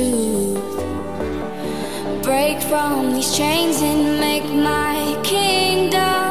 truth. Break from these chains and make my kingdom